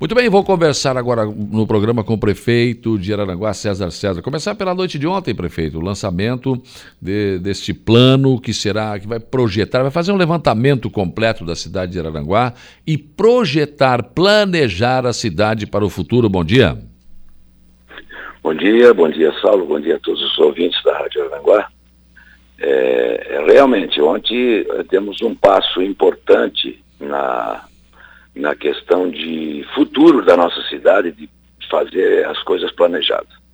Muito bem, vou conversar agora no programa com o prefeito de Araranguá, César César. Começar pela noite de ontem, prefeito, o lançamento de, deste plano que será, que vai projetar, vai fazer um levantamento completo da cidade de Araranguá e projetar, planejar a cidade para o futuro. Bom dia. Bom dia, bom dia, Saulo, bom dia a todos os ouvintes da Rádio Araranguá. É, realmente, ontem eh, temos um passo importante na na questão de futuro da nossa cidade, de fazer as coisas planejadas.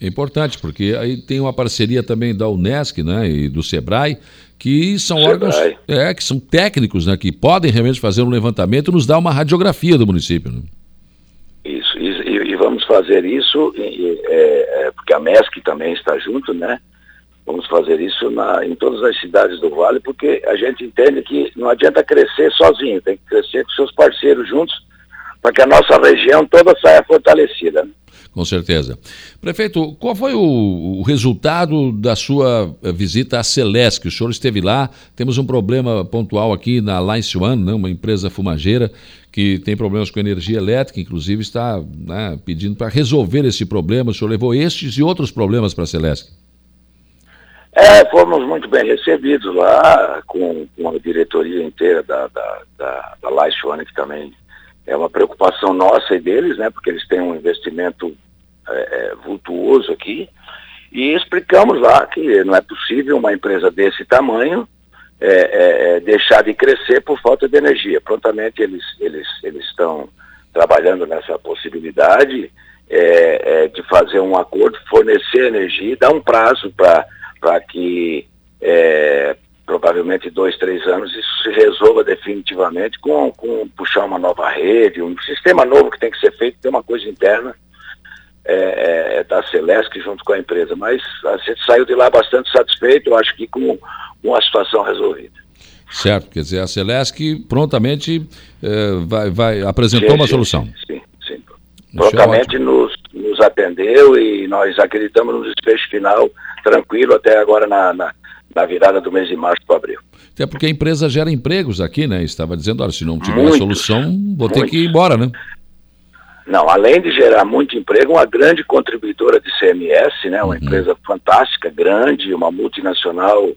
É importante, porque aí tem uma parceria também da Unesc né, e do SEBRAE, que são Sebrae. órgãos é, que são técnicos, né, que podem realmente fazer um levantamento e nos dar uma radiografia do município. Né? Isso, e, e, vamos fazer isso, e, é, é, porque a MESC também está junto, né? Vamos fazer isso na, em todas as cidades do Vale, porque a gente entende que não adianta crescer sozinho, tem que crescer com seus parceiros juntos, para que a nossa região toda saia fortalecida. Né? Com certeza. Prefeito, qual foi o, o, resultado da sua visita à Celesc? O senhor esteve lá, temos um problema pontual aqui na Lice One, né, uma empresa fumageira que tem problemas com energia elétrica, inclusive está né, pedindo para resolver esse problema. O senhor levou estes e outros problemas para a Celesc? É, fomos muito bem recebidos lá, com, com a diretoria inteira da, da, da, da One, que também é uma preocupação nossa e deles, né, porque eles têm um investimento é, é, vultuoso aqui, e explicamos lá que não é possível uma empresa desse tamanho é, é, é deixar de crescer por falta de energia. Prontamente eles, eles, eles estão trabalhando nessa possibilidade é, de fazer um acordo, fornecer energia e dar um prazo para para que é, provavelmente dois, três anos isso se resolva definitivamente com, com puxar uma nova rede, um sistema novo que tem que ser feito, tem uma coisa interna é, é, da Celesc junto com a empresa. Mas a gente saiu de lá bastante satisfeito, eu acho que com, com a situação resolvida. Certo, quer dizer, a Celesc prontamente é, vai, vai, apresentou sim, uma sim, solução. Sim, sim. sim. Prontamente nos, nos atendeu e nós acreditamos no desfecho final tranquilo até agora na, na, na virada do mês de março para abril. Até porque a empresa gera empregos aqui, né? Estava dizendo, olha, se não tiver muitos, solução, vou muitos. ter que ir embora, né? Não, além de gerar muito emprego, uma grande contribuidora de CMS, né? Uma uhum. empresa fantástica, grande, uma multinacional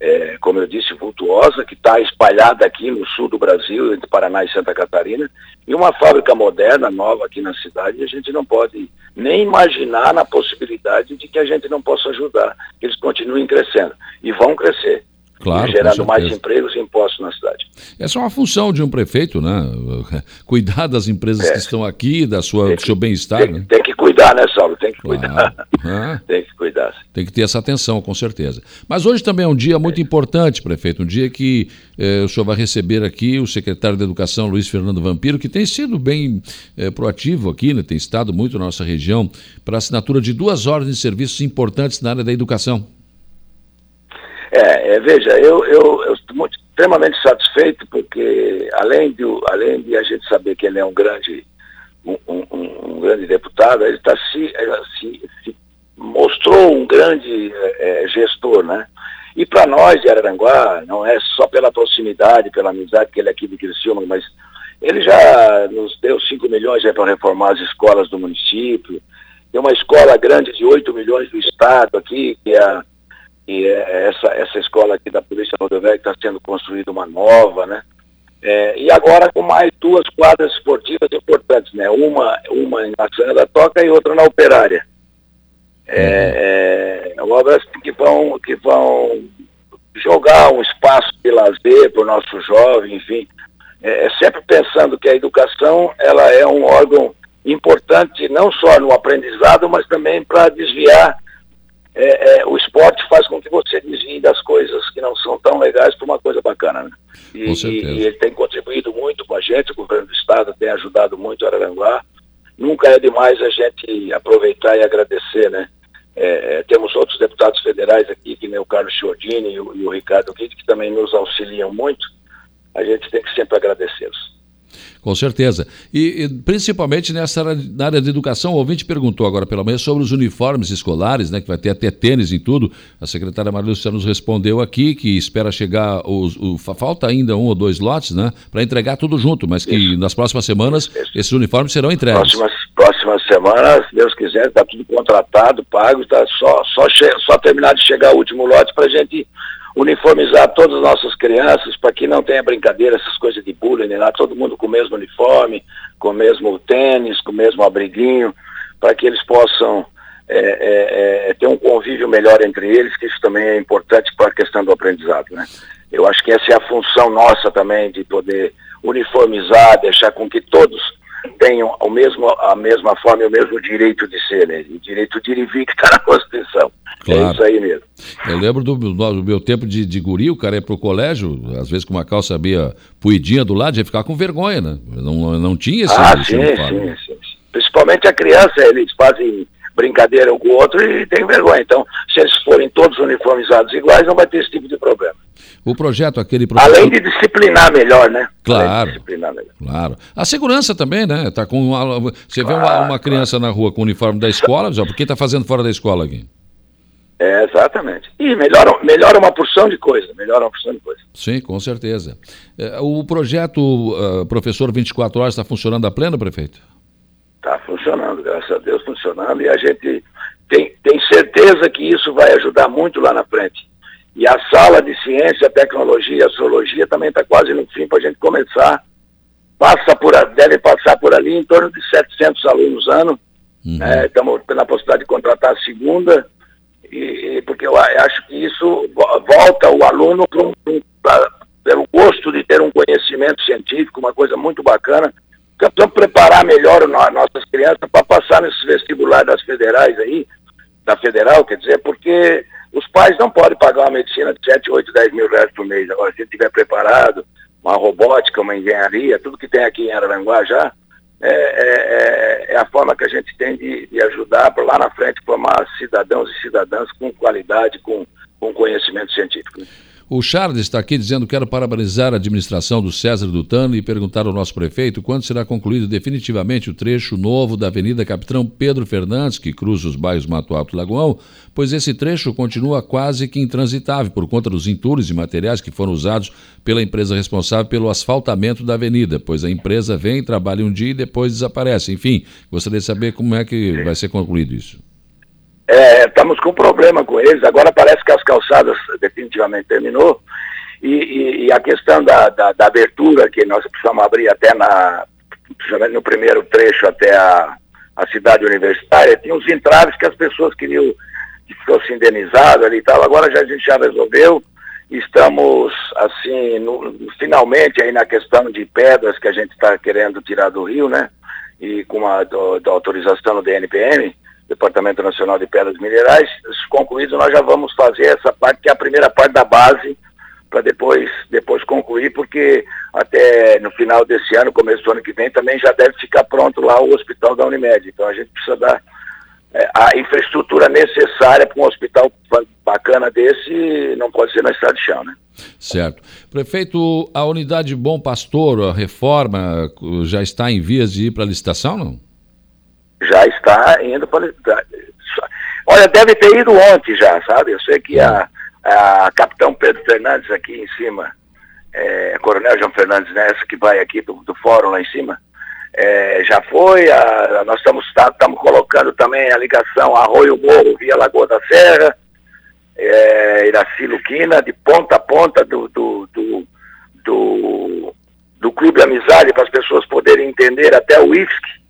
é, como eu disse, vultuosa, que está espalhada aqui no sul do Brasil, entre Paraná e Santa Catarina, e uma fábrica moderna, nova aqui na cidade, a gente não pode nem imaginar na possibilidade de que a gente não possa ajudar, que eles continuem crescendo. E vão crescer. Claro, gerando mais empregos e impostos na cidade. Essa é uma função de um prefeito, né? Cuidar das empresas é. que estão aqui, da sua, do seu bem-estar. Tem, né? tem, que cuidar, né, Saulo? Tem que cuidar. É. tem que cuidar. Tem que ter essa atenção, com certeza. Mas hoje também é um dia muito é. importante, prefeito, um dia que eh, o senhor vai receber aqui o secretário de Educação, Luiz Fernando Vampiro, que tem sido bem eh, proativo aqui, né? tem estado muito na nossa região, para assinatura de duas ordens de serviços importantes na área da educação. É, é veja, eu, eu, eu estou extremamente satisfeito porque além de, além de a gente saber que ele é um grande, um, um, grande deputado, ele tá se, se, se mostrou um grande é, gestor, né? E para nós de Araranguá, não é só pela proximidade, pela amizade que ele é aqui de Criciúma, mas ele já nos deu 5 milhões para reformar as escolas do município. Tem uma escola grande de 8 milhões do estado aqui, que é a e é essa, essa escola aqui da Polícia Rodoviária está sendo construída uma nova, né? É, e agora com mais duas quadras esportivas importantes, né? Uma, uma na Sena da Toca e outra na Operária. É, é, obras que vão, que vão jogar um espaço de lazer para o nosso jovem, enfim. É, é, sempre pensando que a educação ela é um órgão importante não só no aprendizado, mas também para desviar é, é, o esporte faz com que você desvie das coisas que não são tão legais para uma coisa bacana. Né? E, e, ele tem contribuído muito com a gente, o governo do estado tem ajudado muito Araranguá. Nunca é demais a gente aproveitar e agradecer, né? É, é temos outros deputados federais aqui, que nem o Carlos Chiodini e o, e o Ricardo Guide, que também nos auxiliam muito. A gente tem que sempre agradecê-los. Com certeza. E, e, principalmente nessa área, na área de educação, o ouvinte perguntou agora pela manhã sobre os uniformes escolares, né, que vai ter até tênis em tudo. A secretária Marilúcia nos respondeu aqui que espera chegar, os, o, falta ainda um ou dois lotes, né, para entregar tudo junto, mas que Isso. nas próximas semanas Isso. esses uniformes serão entregues. Próximas, próximas semanas, se Deus quiser, está tudo contratado, pago, está só, só, só terminar de chegar o último lote para a gente uniformizar todas as nossas crianças para que não tenha brincadeira, essas coisas de bullying lá, todo mundo com o mesmo uniforme, com o mesmo tênis, com o mesmo abriguinho, para que eles possam é, é, é, ter um convívio melhor entre eles, que isso também é importante para a questão do aprendizado. Né? Eu acho que essa é a função nossa também, de poder uniformizar, deixar com que todos tenham o mesmo, a mesma forma e o mesmo direito de ser, né? o direito de ir e vir que está na Constituição. Claro. É isso aí mesmo. Eu lembro do, do meu tempo de, de guri, o cara ia pro colégio, às vezes com uma calça meia puidinha do lado, ia ficar com vergonha, né? Não, não tinha esse Ah, sim, sim, sim, Principalmente a criança, eles fazem brincadeira um com o outro e tem vergonha. Então, se eles forem todos uniformizados iguais, não vai ter esse tipo de problema. O projeto, aquele professor... Além de disciplinar melhor, né? Claro. disciplinar melhor. Claro. A segurança também, né? Tá com uma... Você claro, vê uma, uma criança claro. na rua com o uniforme da escola, já, por que está fazendo fora da escola aqui? É, exatamente. E melhora, melhora uma porção de coisa, melhora uma porção de coisa. Sim, com certeza. É, o projeto uh, Professor 24 Horas está funcionando a pleno, prefeito? Está funcionando, graças a Deus funcionando, e a gente tem, tem certeza que isso vai ajudar muito lá na frente. E a sala de ciência, tecnologia, astrologia também está quase no fim para a gente começar. Passa por, deve passar por ali em torno de 700 alunos ano. Estamos uhum. é, na possibilidade de contratar a segunda e, porque eu acho que isso volta o aluno para um, pra, pelo gosto de ter um conhecimento científico, uma coisa muito bacana. Precisamos preparar melhor as nossas crianças para passar nesses vestibulares das federais aí, da federal, quer dizer, porque os pais não podem pagar uma medicina de 7, 8, 10 mil reais por mês. Agora, se estiver preparado, uma robótica, uma engenharia, tudo que tem aqui em Araranguá já, é, é, é, a forma que a gente tem de, de ajudar para lá na frente formar cidadãos e cidadãs com qualidade, com, com conhecimento científico. O Charles está aqui dizendo que quero parabenizar a administração do César Dutano e perguntar ao nosso prefeito quando será concluído definitivamente o trecho novo da Avenida Capitão Pedro Fernandes, que cruza os bairros Mato Alto e Lagoão, pois esse trecho continua quase que intransitável por conta dos entulhos e materiais que foram usados pela empresa responsável pelo asfaltamento da avenida, pois a empresa vem, trabalha um dia e depois desaparece. Enfim, gostaria de saber como é que vai ser concluído isso. É, estamos com problema com eles. Agora parece que as calçadas definitivamente terminou. E, e, e a questão da, da, da, abertura, que nós precisamos abrir até na, no primeiro trecho até a, a cidade universitária, tinha uns entraves que as pessoas queriam que fosse indenizado ali e tal. Agora já, a gente já resolveu. Estamos, assim, no, finalmente aí na questão de pedras que a gente está querendo tirar do rio, né? E com a do, da autorização do DNPM Departamento Nacional de Pedras Minerais. Concluído, nós já vamos fazer essa parte, que é a primeira parte da base, para depois, depois concluir, porque até no final desse ano, começo do ano que vem, também já deve ficar pronto lá o hospital da Unimed. Então a gente precisa dar é, a infraestrutura necessária para um hospital bacana desse, não pode ser na estrada de chão, né? Certo. Prefeito, a unidade Bom Pastor, a reforma, já está em vias de ir para licitação, não? Já está indo para. Olha, deve ter ido ontem já, sabe? Eu sei que a, a capitão Pedro Fernandes aqui em cima, é, Coronel João Fernandes Nessa, que vai aqui do, do fórum lá em cima, é, já foi, a, a, nós estamos tá, colocando também a ligação Arroio Morro via Lagoa da Serra, é, Iraci Luquina, de ponta a ponta do, do, do, do, do Clube Amizade, para as pessoas poderem entender até o IFSC,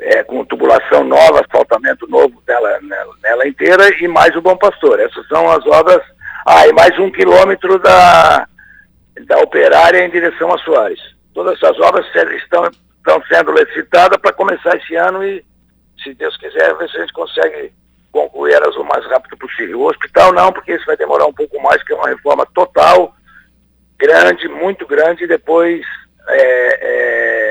é, com tubulação nova, asfaltamento novo dela, nela, nela, inteira e mais o Bom Pastor. Essas são as obras. Ah, e mais um quilômetro da, da operária em direção a Soares. Todas essas obras estão, estão sendo licitadas para começar esse ano e, se Deus quiser, ver se a gente consegue concluir elas o mais rápido possível. O hospital não, porque isso vai demorar um pouco mais, que é uma reforma total, grande, muito grande, e depois é, é,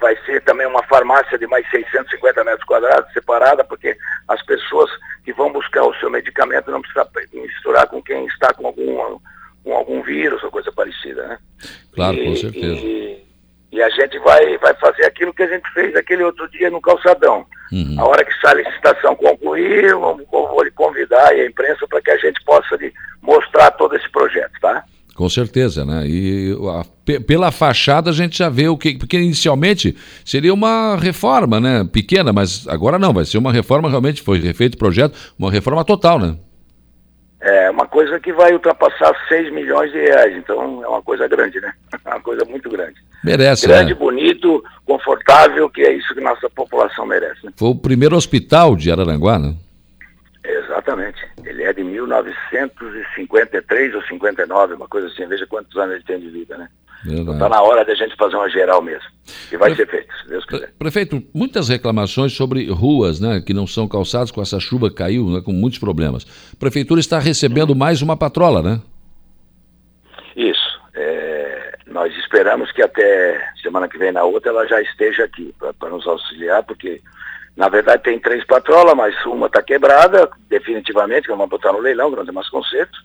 vai ser também uma farmácia de mais 650 metros quadrados, separada, porque as pessoas que vão buscar o seu medicamento não precisam misturar com quem está com algum, com algum vírus ou coisa parecida, né? Claro, e, com certeza. E, E a gente vai, vai fazer aquilo que a gente fez aquele outro dia no calçadão. Uhum. A hora que a licitação concluir, eu vou, lhe convidar a imprensa para que a gente possa lhe mostrar todo esse projeto, tá? Com certeza, né? E a, pela fachada a gente já vê o que. Porque inicialmente seria uma reforma, né? Pequena, mas agora não, vai ser uma reforma realmente, foi refeito o projeto, uma reforma total, né? É uma coisa que vai ultrapassar 6 milhões de reais, então é uma coisa grande, né? É uma coisa muito grande. Merece, Grande, né? bonito, confortável, que é isso que nossa população merece. Né? Foi o primeiro hospital de Araranguá, né? Exatamente. Ele é de 1953 ou 59, uma coisa assim. Veja quantos anos ele tem de vida, né? Está então, na hora da gente fazer uma geral mesmo. E vai Pre... ser feito, se Deus quiser. Prefeito, muitas reclamações sobre ruas, né, que não são calçadas com essa chuva caiu, né, com muitos problemas. A prefeitura está recebendo hum. mais uma patrola, né? Isso. É, nós esperamos que até semana que vem na outra ela já esteja aqui para nos auxiliar, porque na verdade tem três patrolas, mas uma está quebrada definitivamente, que vamos botar no leilão, que não tem mais conserto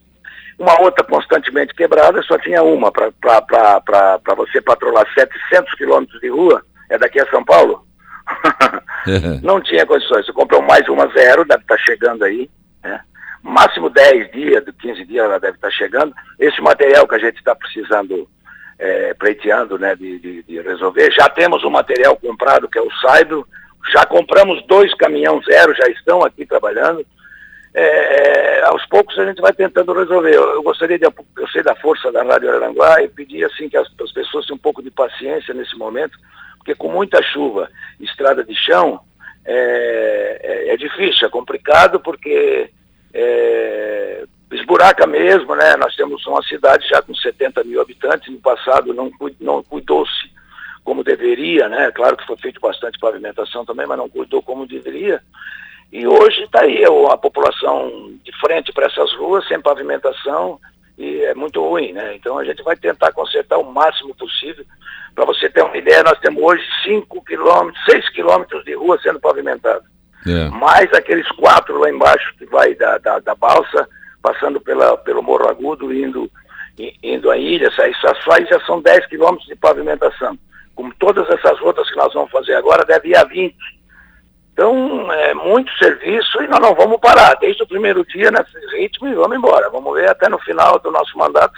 uma outra constantemente quebrada, só tinha uma para você patrolar 700 quilômetros de rua, é daqui a São Paulo. não tinha condições. Você comprou mais uma zero, deve estar tá chegando aí. Né? Máximo 10 dias, 15 dias ela deve estar tá chegando. Esse material que a gente está precisando, é, pleiteando né, de, de, de, resolver. Já temos o material comprado, que é o Saibro. Já compramos dois caminhão zero, já estão aqui trabalhando é, é, aos poucos a gente vai tentando resolver. Eu, eu, gostaria de, eu sei da força da Rádio Aranguá e pedir assim que as, as, pessoas tenham um pouco de paciência nesse momento, porque com muita chuva, estrada de chão, é, é, é difícil, é complicado porque é, esburaca mesmo, né? Nós temos uma cidade já com 70 mil habitantes, no passado não, não cuidou-se como deveria, né? Claro que foi feito bastante pavimentação também, mas não cuidou como deveria. E hoje está aí a população de frente para essas ruas, sem pavimentação, e é muito ruim, né? Então a gente vai tentar consertar o máximo possível. Para você ter uma ideia, nós temos hoje 5 quilômetros, 6 quilômetros de rua sendo pavimentada. É. Mais aqueles quatro lá embaixo que vai da, da, da balsa, passando pela, pelo Morro Agudo, indo, indo à ilha, essas só já são 10 quilômetros de pavimentação. Como todas essas outras que nós vamos fazer agora, deve ir a 20 então, é muito serviço e nós não vamos parar. Desde o primeiro dia nesse ritmo e vamos embora. Vamos ver até no final do nosso mandato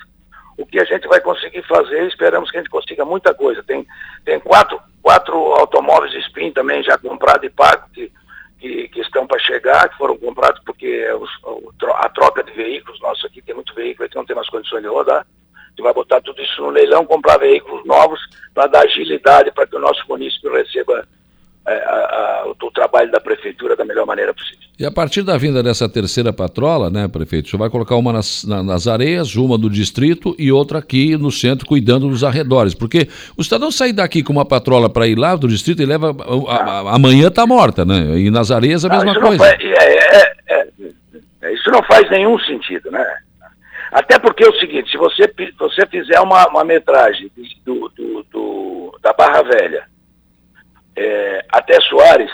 o que a gente vai conseguir fazer. Esperamos que a gente consiga muita coisa. Tem, tem quatro, quatro automóveis Spin também já comprados e pagos que, que, que estão para chegar, que foram comprados porque os, a troca de veículos, nosso aqui tem muito veículo que não tem mais condições de rodar. Gente vai botar tudo isso no leilão, comprar veículos novos para dar agilidade para que o nosso município receba é, a, a, o, trabalho da prefeitura da melhor maneira possível. E a partir da vinda dessa terceira patrola, né, prefeito, você vai colocar uma nas, na, nas areias, uma do distrito e outra aqui no centro, cuidando dos arredores. Porque o cidadão sair daqui com uma patrola para ir lá do distrito e leva. A, amanhã está morta, né? E nas areias a não, mesma coisa. Faz, é, é, é, é, isso não faz nenhum sentido, né? Até porque é o seguinte, se você, você fizer uma, uma metragem do, do, do, da Barra Velha é, até Soares,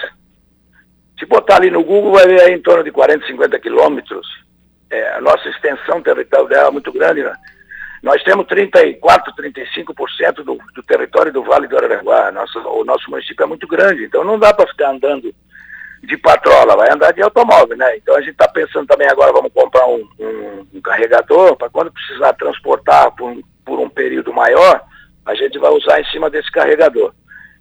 se botar ali no Google vai ver aí em torno de 40, 50 quilômetros. É, a nossa extensão territorial é muito grande. Né? Nós temos 34, 35% do, do território do Vale do Araranguá. O nosso município é muito grande, então não dá para ficar andando de patrola, vai andar de automóvel, né? Então a gente está pensando também agora, vamos comprar um, um, um carregador para quando precisar transportar por um, por um período maior, a gente vai usar em cima desse carregador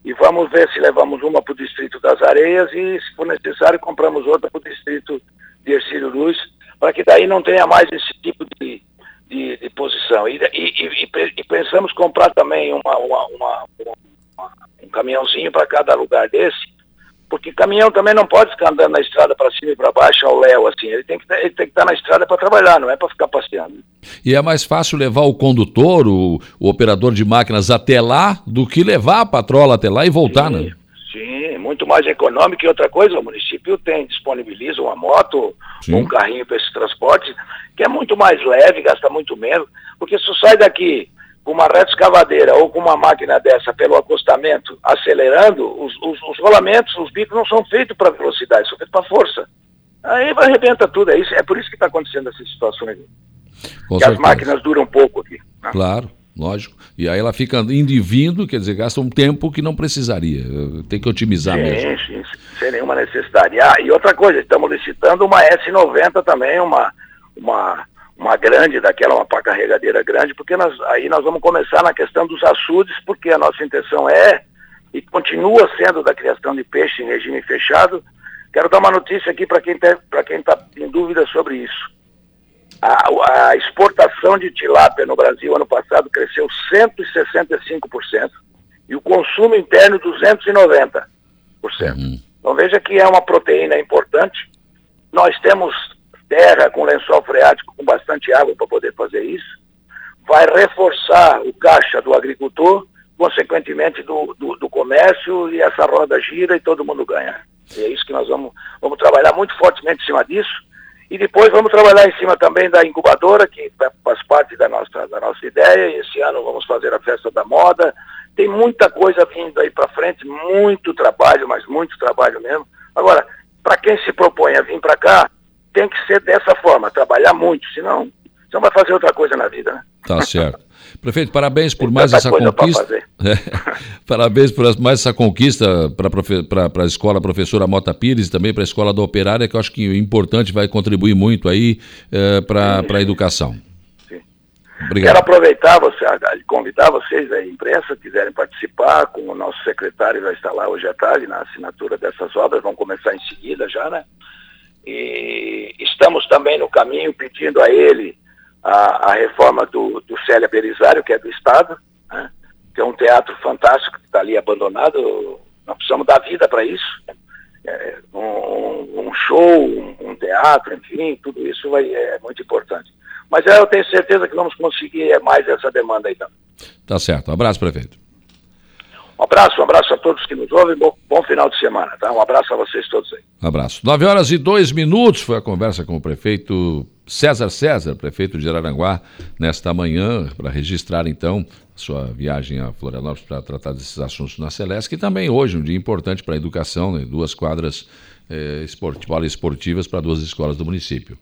e vamos ver se levamos uma para o Distrito das Areias e, se for necessário, compramos outra para o Distrito de Ercílio Luz, para que daí não tenha mais esse tipo de, de, de posição. E, e, e, pensamos comprar também uma, uma, uma, um caminhãozinho para cada lugar desse, porque caminhão também não pode ficar andando na estrada para cima e para baixo ao léu, assim. Ele tem que ele tem que estar na estrada para trabalhar, não é para ficar passeando. E é mais fácil levar o condutor, o, o, operador de máquinas até lá, do que levar a patrola até lá e voltar, sim, né? Sim, muito mais econômico e outra coisa, o município tem, disponibiliza uma moto, sim. um carrinho para esse transporte, que é muito mais leve, gasta muito menos, porque se sai daqui com uma reta escavadeira ou com uma máquina dessa pelo acostamento acelerando, os, os, os rolamentos, os bicos não são feitos para velocidade, são feitos para força. Aí arrebenta tudo, é, isso, é por isso que está acontecendo essas situações. Com que certeza. as máquinas duram pouco aqui. Né? Claro. lógico. E aí ela fica indo e vindo, quer dizer, gasta um tempo que não precisaria. Tem que otimizar sim, mesmo. Sim, sem nenhuma necessidade. Ah, e outra coisa, estamos licitando uma S90 também, uma, uma, uma grande, daquela, uma pá carregadeira grande, porque nós, aí nós vamos começar na questão dos açudes, porque a nossa intenção é, e continua sendo da criação de peixe em regime fechado. Quero dar uma notícia aqui para quem está em dúvida sobre isso. A, a, exportação de tilápia no Brasil ano passado cresceu 165% e o consumo interno 290%. Uhum. Então veja que é uma proteína importante. Nós temos terra com lençol freático com bastante água para poder fazer isso. Vai reforçar o caixa do agricultor, consequentemente do, do, do comércio e essa roda gira e todo mundo ganha. E é isso que nós vamos, vamos trabalhar muito fortemente em cima disso e depois vamos trabalhar em cima também da incubadora, que faz parte da nossa, da nossa ideia. Esse ano vamos fazer a festa da moda. Tem muita coisa vindo aí para frente, muito trabalho, mas muito trabalho mesmo. Agora, para quem se propõe a vir para cá, tem que ser dessa forma, trabalhar muito, senão você não vai fazer outra coisa na vida, né? Tá certo. Prefeito, parabéns por mais essa conquista. É, parabéns por mais essa conquista para a escola professora Mota Pires e também para a escola da Operária, que eu acho que é importante, vai contribuir muito aí é, para a educação. Sim. Obrigado. Quero aproveitar, você, convidar vocês da imprensa, quiserem participar, com o nosso secretário vai estar lá hoje à tarde na assinatura dessas obras, vão começar em seguida já, né? E estamos também no caminho pedindo a ele a, a reforma do, do Célia Belisário, que é do Estado, né? que é um teatro fantástico que está ali abandonado. Nós precisamos dar vida para isso. É, um, um, show, um, um, teatro, enfim, tudo isso vai, é muito importante. Mas é, eu tenho certeza que vamos conseguir mais essa demanda aí também. Tá certo. Um abraço, prefeito. Um abraço, um abraço a todos que nos ouvem. Bom, bom, final de semana, tá? Um abraço a vocês todos aí. Um abraço. Nove horas e dois minutos foi a conversa com o prefeito César César, prefeito de Araranguá, nesta manhã, para registrar então sua viagem a Florianópolis para tratar desses assuntos na Celeste, que também hoje um dia importante para a educação, né? duas quadras eh, esportivas para duas escolas do município.